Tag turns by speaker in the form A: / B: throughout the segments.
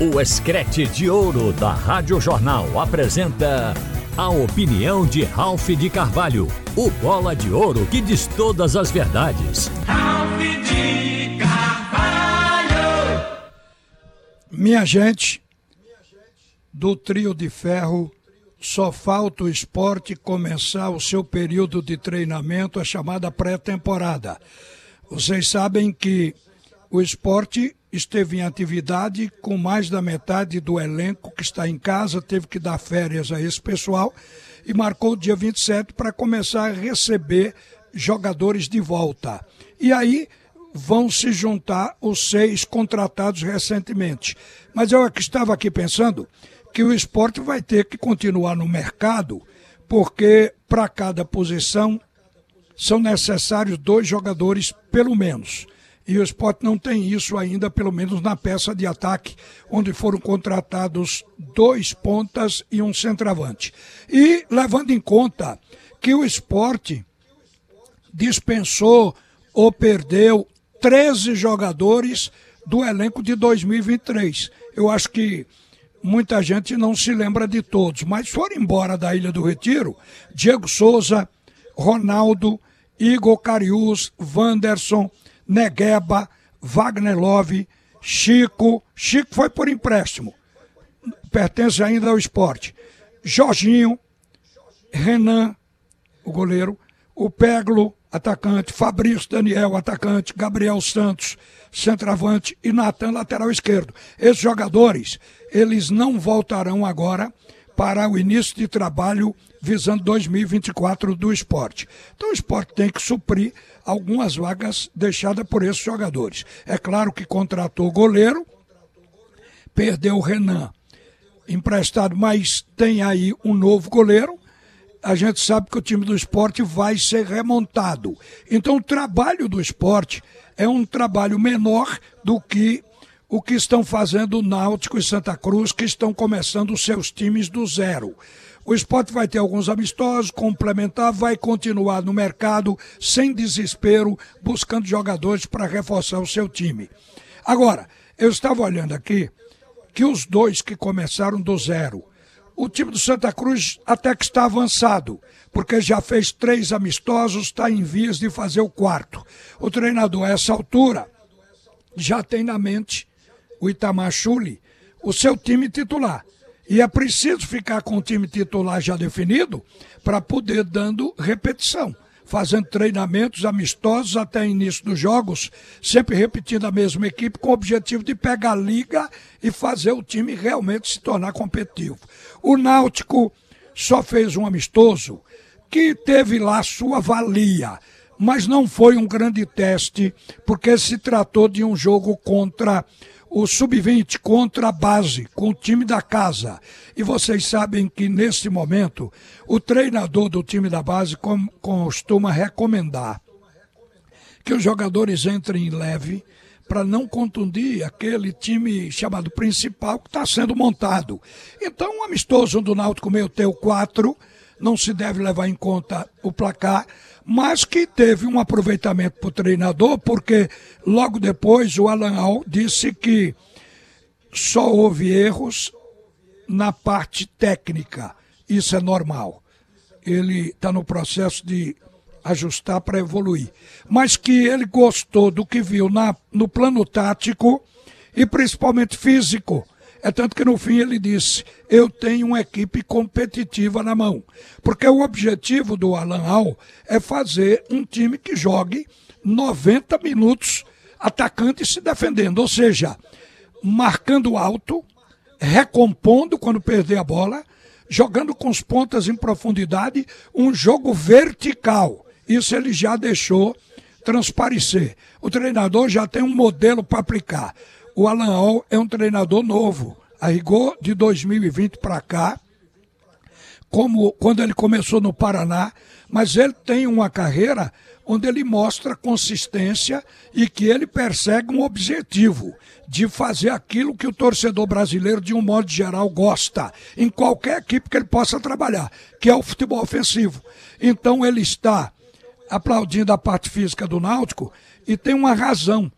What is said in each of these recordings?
A: O Escrete de Ouro da Rádio Jornal apresenta a opinião de Ralph de Carvalho, o bola de ouro que diz todas as verdades.
B: Ralph de Carvalho!
C: Minha gente, do trio de ferro, só falta o esporte começar o seu período de treinamento, a chamada pré-temporada. Vocês sabem que o esporte esteve em atividade com mais da metade do elenco que está em casa, teve que dar férias a esse pessoal e marcou o dia 27 para começar a receber jogadores de volta. E aí vão se juntar os seis contratados recentemente. Mas eu estava aqui pensando que o esporte vai ter que continuar no mercado, porque para cada posição são necessários dois jogadores, pelo menos. E o esporte não tem isso ainda, pelo menos na peça de ataque, onde foram contratados dois pontas e um centroavante. E levando em conta que o esporte dispensou ou perdeu 13 jogadores do elenco de 2023. Eu acho que muita gente não se lembra de todos, mas foram embora da Ilha do Retiro Diego Souza, Ronaldo, Igor Carius, Wanderson, Negueba, Wagner Love, Chico. Chico foi por empréstimo. Pertence ainda ao esporte. Jorginho, Renan, o goleiro, o Peglo, atacante, Fabrício Daniel, atacante, Gabriel Santos, centroavante e Natan, lateral esquerdo. Esses jogadores, eles não voltarão agora para o início de trabalho visando 2024 do esporte. Então o esporte tem que suprir algumas vagas deixadas por esses jogadores. É claro que contratou goleiro, perdeu o Renan emprestado, mas tem aí um novo goleiro. A gente sabe que o time do esporte vai ser remontado. Então o trabalho do esporte é um trabalho menor do que o que estão fazendo o Náutico e Santa Cruz, que estão começando seus times do zero. O esporte vai ter alguns amistosos, complementar, vai continuar no mercado sem desespero, buscando jogadores para reforçar o seu time. Agora, eu estava olhando aqui que os dois que começaram do zero, o time do Santa Cruz até que está avançado, porque já fez três amistosos, está em vias de fazer o quarto. O treinador, a essa altura, já tem na mente o Itamar Chuli, o seu time titular. E é preciso ficar com o time titular já definido para poder dando repetição, fazendo treinamentos amistosos até início dos jogos, sempre repetindo a mesma equipe com o objetivo de pegar a liga e fazer o time realmente se tornar competitivo. O Náutico só fez um amistoso que teve lá sua valia, mas não foi um grande teste, porque se tratou de um jogo contra o sub-20 contra a base, com o time da casa. E vocês sabem que nesse momento o treinador do time da base costuma recomendar que os jogadores entrem leve para não contundir aquele time chamado principal que está sendo montado. Então, um amistoso do Náutico meio teu 4 não se deve levar em conta o placar, mas que teve um aproveitamento para o treinador, porque logo depois o Alan Al disse que só houve erros na parte técnica. Isso é normal. Ele está no processo de ajustar para evoluir. Mas que ele gostou do que viu na, no plano tático e principalmente físico é tanto que no fim ele disse: Eu tenho uma equipe competitiva na mão. Porque o objetivo do Alan Al é fazer um time que jogue 90 minutos atacando e se defendendo. Ou seja, marcando alto, recompondo quando perder a bola, jogando com os pontas em profundidade, um jogo vertical. Isso ele já deixou transparecer. O treinador já tem um modelo para aplicar o Alan Hall é um treinador novo. A rigor de 2020 para cá, como quando ele começou no Paraná, mas ele tem uma carreira onde ele mostra consistência e que ele persegue um objetivo de fazer aquilo que o torcedor brasileiro, de um modo geral, gosta, em qualquer equipe que ele possa trabalhar, que é o futebol ofensivo. Então ele está aplaudindo a parte física do Náutico e tem uma razão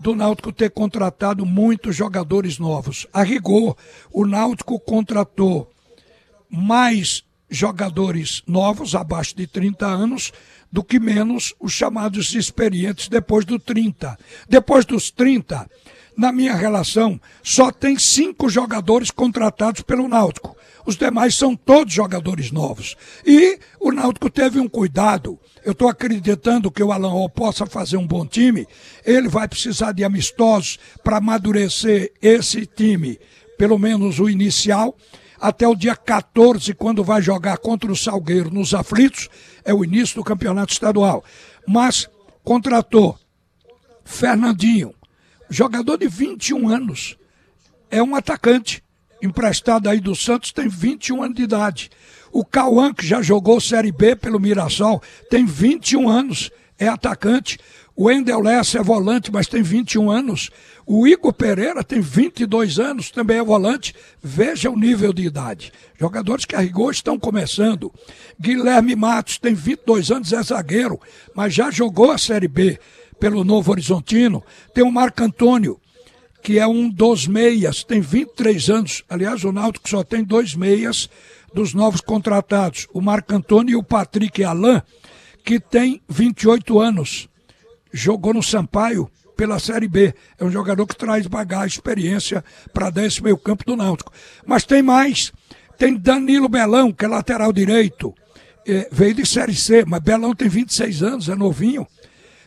C: do Náutico ter contratado muitos jogadores novos. A rigor, o Náutico contratou mais jogadores novos, abaixo de 30 anos, do que menos os chamados experientes depois do 30. Depois dos 30, na minha relação, só tem cinco jogadores contratados pelo Náutico. Os demais são todos jogadores novos. E o Náutico teve um cuidado. Eu estou acreditando que o Alan possa fazer um bom time. Ele vai precisar de amistosos para amadurecer esse time, pelo menos o inicial até o dia 14, quando vai jogar contra o Salgueiro nos aflitos, é o início do campeonato estadual. Mas contratou Fernandinho, jogador de 21 anos, é um atacante, emprestado aí do Santos, tem 21 anos de idade. O Cauã, que já jogou Série B pelo Mirassol, tem 21 anos, é atacante. O Endel Lessa é volante, mas tem 21 anos. O Igor Pereira tem 22 anos, também é volante. Veja o nível de idade. Jogadores que a rigor estão começando. Guilherme Matos tem 22 anos, é zagueiro, mas já jogou a Série B pelo Novo Horizontino. Tem o Marco Antônio, que é um dos meias, tem 23 anos. Aliás, o Náutico só tem dois meias dos novos contratados, o Marco Antônio e o Patrick Alain, que tem 28 anos jogou no Sampaio pela Série B. É um jogador que traz bagagem, experiência para dar esse meio campo do Náutico. Mas tem mais. Tem Danilo Belão, que é lateral direito. É, veio de Série C, mas Belão tem 26 anos, é novinho.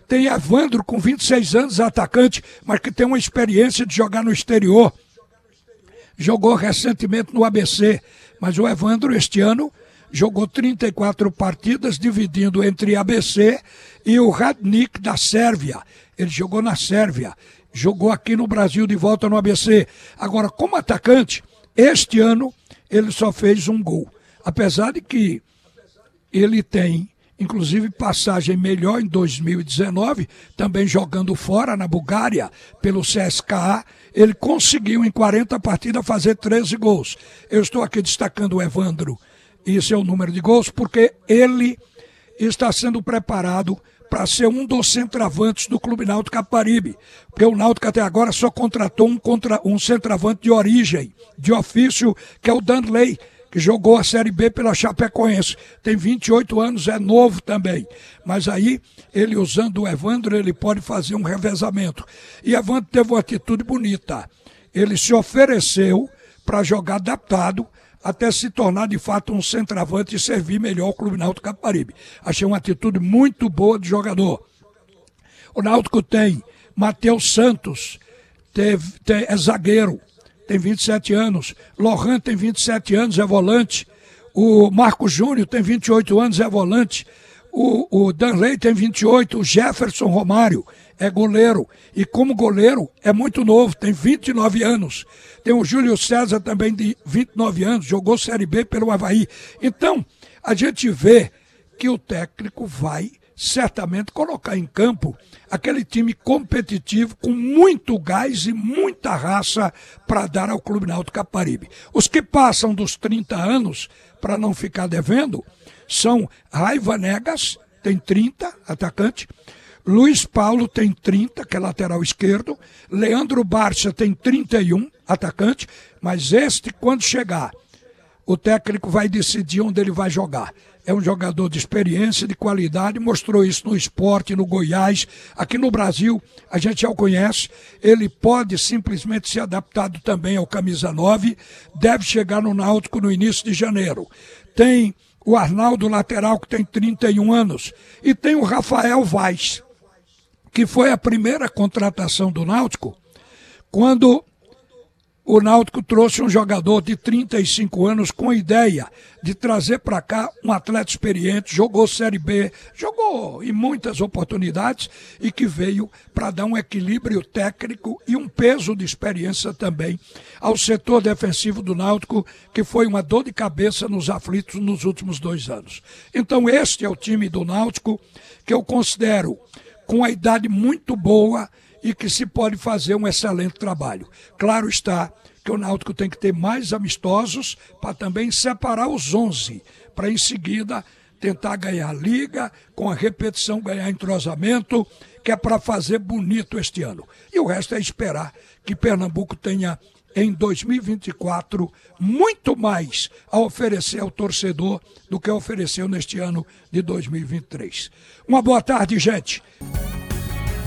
C: Tem Evandro com 26 anos, atacante, mas que tem uma experiência de jogar no exterior. Jogou recentemente no ABC, mas o Evandro este ano jogou 34 partidas, dividindo entre ABC e o Radnik da Sérvia. Ele jogou na Sérvia, jogou aqui no Brasil de volta no ABC. Agora, como atacante, este ano ele só fez um gol. Apesar de que ele tem, inclusive, passagem melhor em 2019, também jogando fora na Bulgária, pelo CSKA, ele conseguiu em 40 partidas fazer 13 gols. Eu estou aqui destacando o Evandro e seu número de gols, porque ele está sendo preparado para ser um dos centravantes do Clube Náutico Caparibe. Porque o Náutico até agora só contratou um, contra, um centravante de origem, de ofício, que é o Danley, que jogou a Série B pela Chapecoense. Tem 28 anos, é novo também. Mas aí, ele usando o Evandro, ele pode fazer um revezamento. E Evandro teve uma atitude bonita. Ele se ofereceu para jogar adaptado até se tornar de fato um centroavante e servir melhor o Clube Náutico Caparibe. Achei uma atitude muito boa de jogador. O Náutico tem Matheus Santos, teve, é zagueiro, tem 27 anos. Lohan tem 27 anos, é volante. O Marco Júnior tem 28 anos, é volante. O, o Danley tem 28, o Jefferson Romário é goleiro. E como goleiro é muito novo, tem 29 anos. Tem o Júlio César também de 29 anos, jogou Série B pelo Havaí. Então, a gente vê que o técnico vai certamente colocar em campo aquele time competitivo com muito gás e muita raça para dar ao Clube Náutico Caparibe. Os que passam dos 30 anos, para não ficar devendo, são Raiva Negas, tem 30, atacante, Luiz Paulo tem 30, que é lateral esquerdo. Leandro Barça tem 31, atacante. Mas este, quando chegar, o técnico vai decidir onde ele vai jogar. É um jogador de experiência, de qualidade, mostrou isso no esporte, no Goiás. Aqui no Brasil, a gente já o conhece. Ele pode simplesmente ser adaptado também ao camisa 9. Deve chegar no Náutico no início de janeiro. Tem o Arnaldo, lateral, que tem 31 anos. E tem o Rafael Vaz que foi a primeira contratação do Náutico, quando o Náutico trouxe um jogador de 35 anos com a ideia de trazer para cá um atleta experiente, jogou Série B, jogou em muitas oportunidades e que veio para dar um equilíbrio técnico e um peso de experiência também ao setor defensivo do Náutico, que foi uma dor de cabeça nos aflitos nos últimos dois anos. Então, este é o time do Náutico que eu considero com a idade muito boa e que se pode fazer um excelente trabalho. Claro está que o Náutico tem que ter mais amistosos para também separar os 11, para em seguida tentar ganhar liga, com a repetição ganhar entrosamento, que é para fazer bonito este ano. E o resto é esperar que Pernambuco tenha em 2024 muito mais a oferecer ao torcedor do que ofereceu neste ano de 2023. Uma boa tarde, gente.